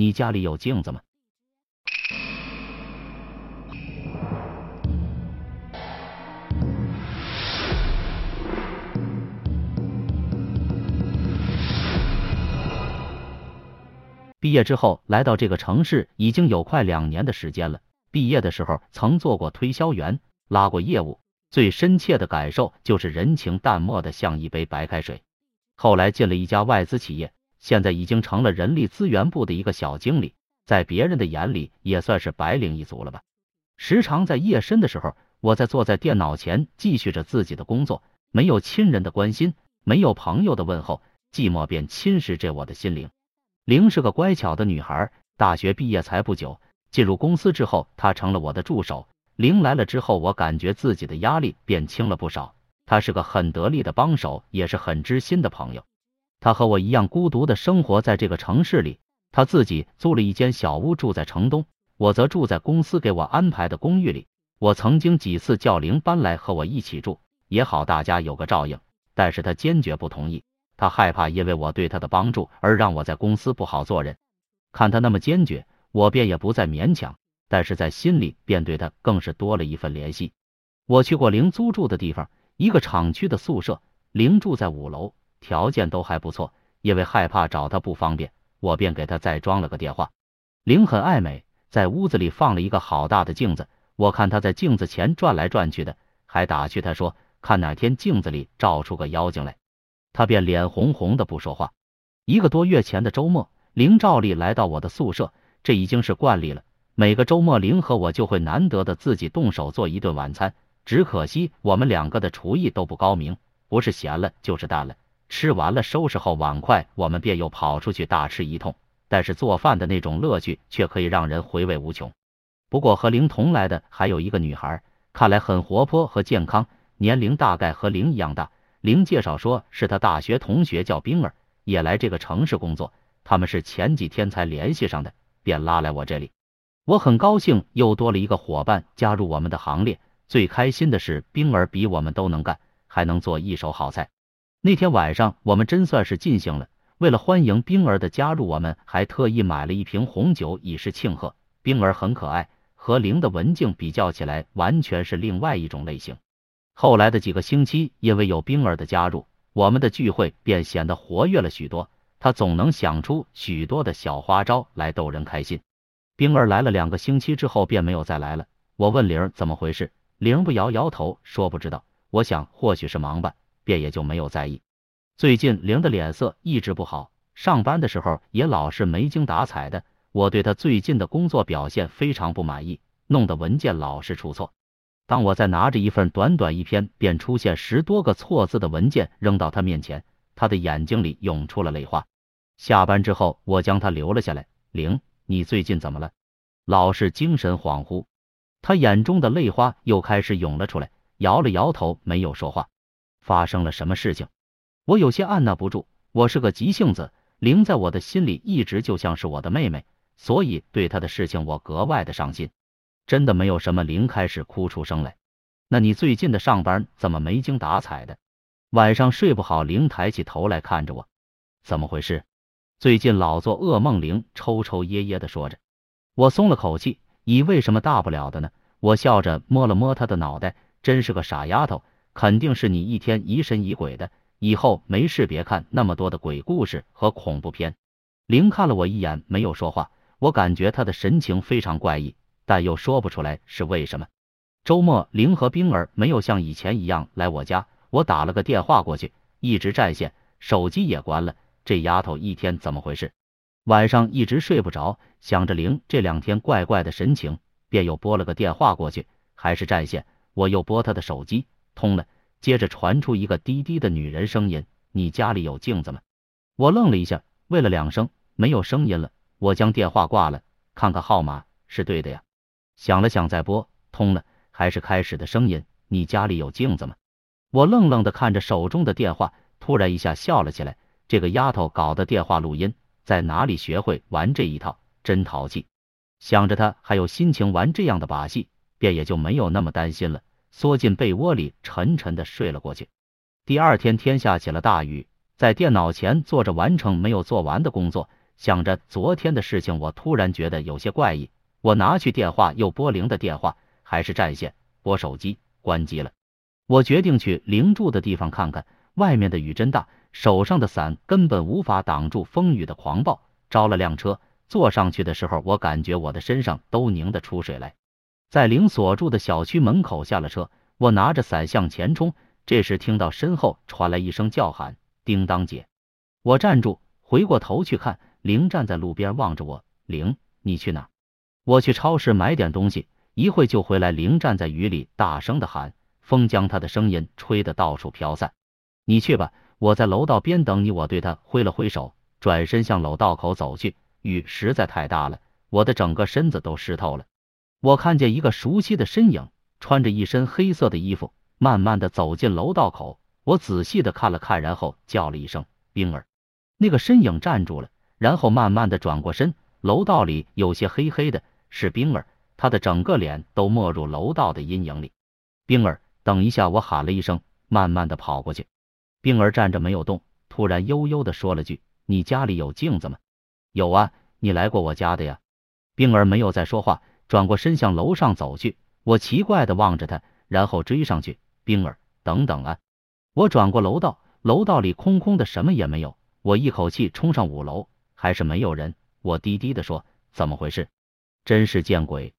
你家里有镜子吗？毕业之后来到这个城市已经有快两年的时间了。毕业的时候曾做过推销员，拉过业务，最深切的感受就是人情淡漠的像一杯白开水。后来进了一家外资企业，现在已经成了人力资源部的一个小经理，在别人的眼里也算是白领一族了吧。时常在夜深的时候，我在坐在电脑前继续着自己的工作，没有亲人的关心，没有朋友的问候，寂寞便侵蚀着我的心灵。玲是个乖巧的女孩，大学毕业才不久，进入公司之后，她成了我的助手。玲来了之后，我感觉自己的压力变轻了不少。她是个很得力的帮手，也是很知心的朋友。他和我一样孤独的生活在这个城市里，他自己租了一间小屋住在城东，我则住在公司给我安排的公寓里。我曾经几次叫玲搬来和我一起住，也好大家有个照应，但是她坚决不同意。他害怕因为我对他的帮助而让我在公司不好做人，看他那么坚决，我便也不再勉强，但是在心里便对他更是多了一份怜惜。我去过玲租住的地方，一个厂区的宿舍，玲住在五楼，条件都还不错。因为害怕找他不方便，我便给他再装了个电话。玲很爱美，在屋子里放了一个好大的镜子，我看他在镜子前转来转去的，还打趣他说：“看哪天镜子里照出个妖精来。”他便脸红红的不说话。一个多月前的周末，林照例来到我的宿舍，这已经是惯例了。每个周末，林和我就会难得的自己动手做一顿晚餐。只可惜我们两个的厨艺都不高明，不是咸了就是淡了。吃完了，收拾好碗筷，我们便又跑出去大吃一通。但是做饭的那种乐趣却可以让人回味无穷。不过和玲同来的还有一个女孩，看来很活泼和健康，年龄大概和玲一样大。玲介绍说是他大学同学叫冰儿，也来这个城市工作。他们是前几天才联系上的，便拉来我这里。我很高兴又多了一个伙伴加入我们的行列。最开心的是冰儿比我们都能干，还能做一手好菜。那天晚上我们真算是尽兴了。为了欢迎冰儿的加入，我们还特意买了一瓶红酒以示庆贺。冰儿很可爱，和林的文静比较起来，完全是另外一种类型。后来的几个星期，因为有冰儿的加入，我们的聚会便显得活跃了许多。他总能想出许多的小花招来逗人开心。冰儿来了两个星期之后，便没有再来了。我问玲儿怎么回事，玲不摇摇头说不知道。我想或许是忙吧，便也就没有在意。最近玲的脸色一直不好，上班的时候也老是没精打采的。我对他最近的工作表现非常不满意，弄得文件老是出错。当我在拿着一份短短一篇便出现十多个错字的文件扔到他面前，他的眼睛里涌出了泪花。下班之后，我将他留了下来。玲，你最近怎么了？老是精神恍惚。他眼中的泪花又开始涌了出来，摇了摇头，没有说话。发生了什么事情？我有些按捺不住。我是个急性子，灵在我的心里一直就像是我的妹妹，所以对她的事情我格外的上心。真的没有什么，灵开始哭出声来。那你最近的上班怎么没精打采的？晚上睡不好？灵抬起头来看着我，怎么回事？最近老做噩梦。灵抽抽噎噎的说着。我松了口气，以为什么大不了的呢？我笑着摸了摸他的脑袋，真是个傻丫头，肯定是你一天疑神疑鬼的。以后没事别看那么多的鬼故事和恐怖片。林看了我一眼，没有说话。我感觉他的神情非常怪异。但又说不出来是为什么。周末，玲和冰儿没有像以前一样来我家，我打了个电话过去，一直占线，手机也关了。这丫头一天怎么回事？晚上一直睡不着，想着玲这两天怪怪的神情，便又拨了个电话过去，还是占线。我又拨她的手机，通了，接着传出一个低低的女人声音：“你家里有镜子吗？”我愣了一下，喂了两声，没有声音了。我将电话挂了，看看号码是对的呀。想了想，再拨通了，还是开始的声音。你家里有镜子吗？我愣愣的看着手中的电话，突然一下笑了起来。这个丫头搞的电话录音，在哪里学会玩这一套？真淘气！想着她还有心情玩这样的把戏，便也就没有那么担心了，缩进被窝里，沉沉的睡了过去。第二天天下起了大雨，在电脑前坐着完成没有做完的工作，想着昨天的事情，我突然觉得有些怪异。我拿去电话，又拨铃的电话，还是占线。拨手机，关机了。我决定去零住的地方看看。外面的雨真大，手上的伞根本无法挡住风雨的狂暴。招了辆车，坐上去的时候，我感觉我的身上都凝得出水来。在铃所住的小区门口下了车，我拿着伞向前冲。这时听到身后传来一声叫喊：“叮当姐！”我站住，回过头去看，铃站在路边望着我。铃，你去哪？我去超市买点东西，一会就回来。铃站在雨里，大声的喊，风将他的声音吹得到处飘散。你去吧，我在楼道边等你。我对他挥了挥手，转身向楼道口走去。雨实在太大了，我的整个身子都湿透了。我看见一个熟悉的身影，穿着一身黑色的衣服，慢慢的走进楼道口。我仔细的看了看，然后叫了一声：“冰儿。”那个身影站住了，然后慢慢的转过身。楼道里有些黑黑的，是冰儿，她的整个脸都没入楼道的阴影里。冰儿，等一下！我喊了一声，慢慢的跑过去。冰儿站着没有动，突然悠悠的说了句：“你家里有镜子吗？”“有啊，你来过我家的呀。”冰儿没有再说话，转过身向楼上走去。我奇怪的望着他，然后追上去。冰儿，等等啊！我转过楼道，楼道里空空的，什么也没有。我一口气冲上五楼，还是没有人。我低低的说：“怎么回事？真是见鬼！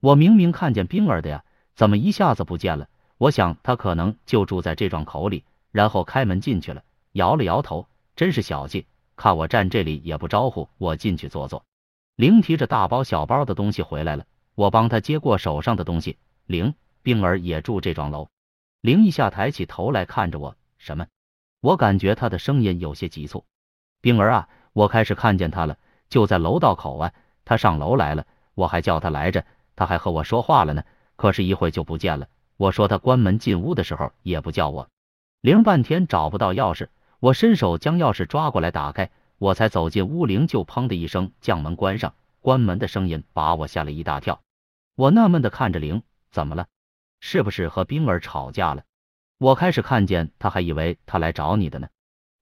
我明明看见冰儿的呀，怎么一下子不见了？我想他可能就住在这幢口里，然后开门进去了。”摇了摇头，真是小气，看我站这里也不招呼我进去坐坐。灵提着大包小包的东西回来了，我帮他接过手上的东西。灵，冰儿也住这幢楼。灵一下抬起头来看着我，什么？我感觉他的声音有些急促。冰儿啊，我开始看见他了。就在楼道口啊，他上楼来了，我还叫他来着，他还和我说话了呢。可是，一会就不见了。我说他关门进屋的时候也不叫我，铃半天找不到钥匙，我伸手将钥匙抓过来打开，我才走进屋，铃就砰的一声将门关上，关门的声音把我吓了一大跳。我纳闷的看着铃，怎么了？是不是和冰儿吵架了？我开始看见他，还以为他来找你的呢。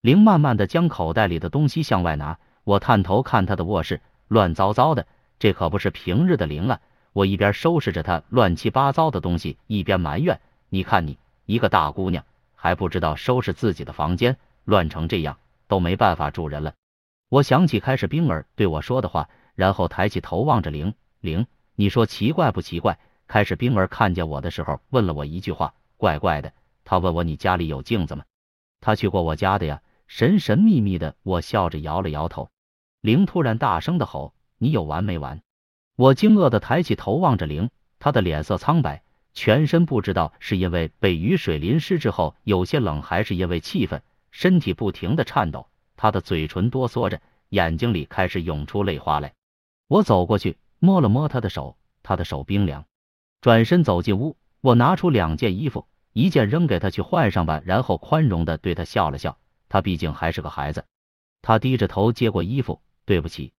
铃慢慢的将口袋里的东西向外拿。我探头看他的卧室，乱糟糟的，这可不是平日的灵啊！我一边收拾着他乱七八糟的东西，一边埋怨：“你看你一个大姑娘，还不知道收拾自己的房间，乱成这样，都没办法住人了。”我想起开始冰儿对我说的话，然后抬起头望着灵灵，你说奇怪不奇怪？开始冰儿看见我的时候，问了我一句话：“怪怪的。”他问我：“你家里有镜子吗？”他去过我家的呀。神神秘秘的，我笑着摇了摇头。灵突然大声的吼：“你有完没完？”我惊愕的抬起头望着灵，他的脸色苍白，全身不知道是因为被雨水淋湿之后有些冷，还是因为气愤，身体不停的颤抖，他的嘴唇哆嗦着，眼睛里开始涌出泪花来。我走过去摸了摸他的手，他的手冰凉。转身走进屋，我拿出两件衣服，一件扔给他去换上吧，然后宽容的对他笑了笑。他毕竟还是个孩子，他低着头接过衣服，对不起。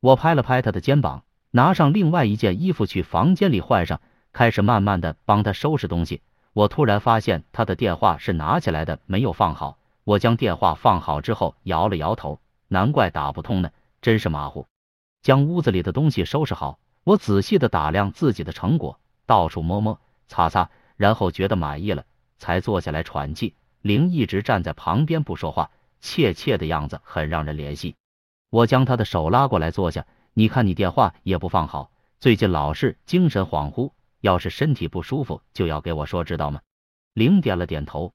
我拍了拍他的肩膀，拿上另外一件衣服去房间里换上，开始慢慢的帮他收拾东西。我突然发现他的电话是拿起来的，没有放好。我将电话放好之后，摇了摇头，难怪打不通呢，真是马虎。将屋子里的东西收拾好，我仔细的打量自己的成果，到处摸摸擦擦，然后觉得满意了，才坐下来喘气。灵一直站在旁边不说话，怯怯的样子很让人怜惜。我将他的手拉过来坐下，你看你电话也不放好，最近老是精神恍惚，要是身体不舒服就要给我说，知道吗？灵点了点头。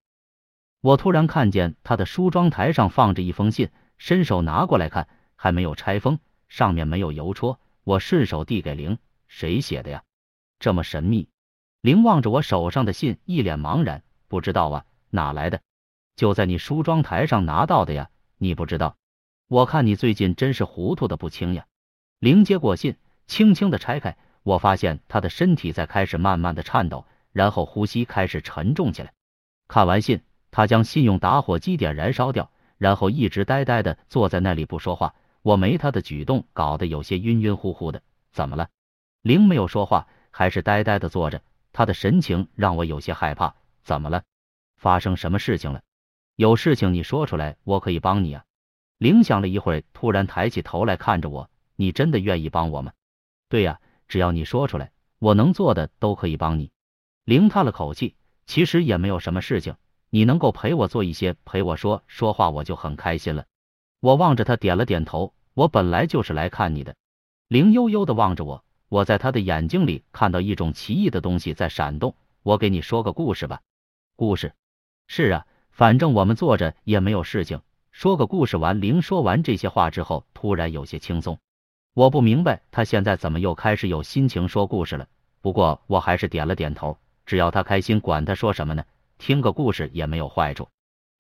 我突然看见他的梳妆台上放着一封信，伸手拿过来看，还没有拆封，上面没有邮戳。我顺手递给灵，谁写的呀？这么神秘。灵望着我手上的信，一脸茫然，不知道啊。哪来的？就在你梳妆台上拿到的呀！你不知道？我看你最近真是糊涂的不轻呀！灵接过信，轻轻的拆开，我发现他的身体在开始慢慢的颤抖，然后呼吸开始沉重起来。看完信，他将信用打火机点燃烧掉，然后一直呆呆的坐在那里不说话。我没他的举动搞得有些晕晕乎乎的。怎么了？灵没有说话，还是呆呆的坐着，他的神情让我有些害怕。怎么了？发生什么事情了？有事情你说出来，我可以帮你啊。铃想了一会儿，突然抬起头来看着我：“你真的愿意帮我吗？”“对呀，只要你说出来，我能做的都可以帮你。”灵叹了口气：“其实也没有什么事情，你能够陪我做一些，陪我说说话，我就很开心了。”我望着他点了点头：“我本来就是来看你的。”灵悠悠的望着我，我在他的眼睛里看到一种奇异的东西在闪动。我给你说个故事吧。故事？是啊，反正我们坐着也没有事情。说个故事完，林说完这些话之后，突然有些轻松。我不明白他现在怎么又开始有心情说故事了。不过我还是点了点头，只要他开心，管他说什么呢？听个故事也没有坏处。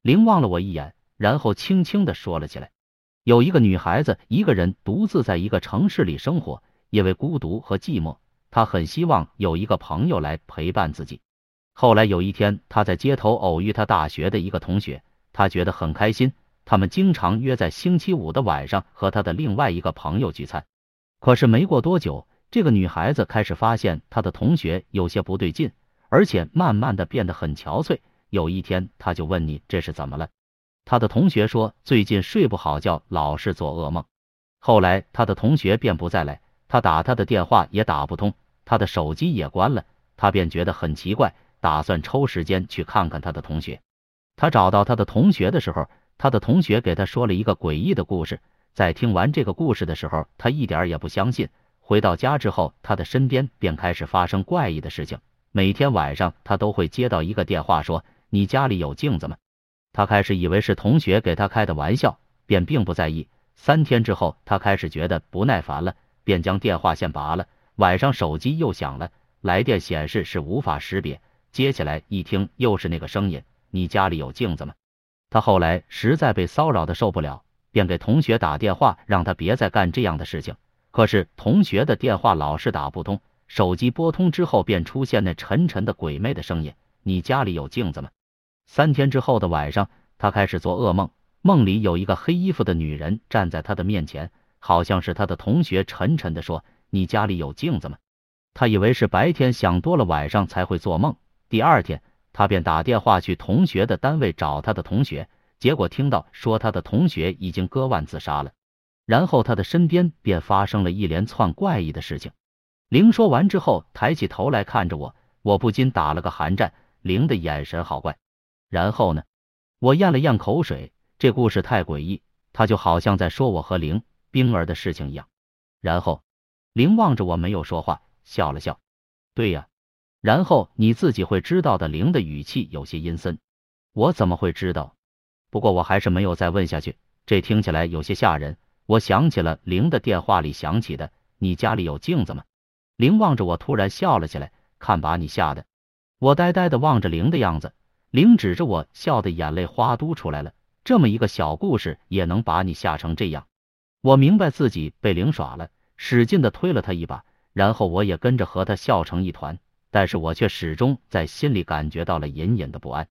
林望了我一眼，然后轻轻的说了起来：有一个女孩子，一个人独自在一个城市里生活，因为孤独和寂寞，她很希望有一个朋友来陪伴自己。后来有一天，她在街头偶遇她大学的一个同学，她觉得很开心。他们经常约在星期五的晚上和他的另外一个朋友聚餐，可是没过多久，这个女孩子开始发现她的同学有些不对劲，而且慢慢的变得很憔悴。有一天，她就问你这是怎么了？他的同学说最近睡不好觉，老是做噩梦。后来他的同学便不再来，他打他的电话也打不通，他的手机也关了，他便觉得很奇怪，打算抽时间去看看他的同学。他找到他的同学的时候。他的同学给他说了一个诡异的故事，在听完这个故事的时候，他一点也不相信。回到家之后，他的身边便开始发生怪异的事情。每天晚上，他都会接到一个电话，说：“你家里有镜子吗？”他开始以为是同学给他开的玩笑，便并不在意。三天之后，他开始觉得不耐烦了，便将电话线拔了。晚上手机又响了，来电显示是无法识别，接起来一听，又是那个声音：“你家里有镜子吗？”他后来实在被骚扰的受不了，便给同学打电话，让他别再干这样的事情。可是同学的电话老是打不通，手机拨通之后便出现那沉沉的鬼魅的声音：“你家里有镜子吗？”三天之后的晚上，他开始做噩梦，梦里有一个黑衣服的女人站在他的面前，好像是他的同学，沉沉的说：“你家里有镜子吗？”他以为是白天想多了，晚上才会做梦。第二天。他便打电话去同学的单位找他的同学，结果听到说他的同学已经割腕自杀了。然后他的身边便发生了一连串怪异的事情。灵说完之后，抬起头来看着我，我不禁打了个寒战。灵的眼神好怪。然后呢？我咽了咽口水，这故事太诡异，他就好像在说我和灵冰儿的事情一样。然后，灵望着我没有说话，笑了笑。对呀。然后你自己会知道的。灵的语气有些阴森。我怎么会知道？不过我还是没有再问下去。这听起来有些吓人。我想起了灵的电话里响起的：“你家里有镜子吗？”灵望着我，突然笑了起来。看把你吓的！我呆呆的望着灵的样子。灵指着我，笑得眼泪花都出来了。这么一个小故事也能把你吓成这样？我明白自己被灵耍了，使劲的推了他一把，然后我也跟着和他笑成一团。但是我却始终在心里感觉到了隐隐的不安。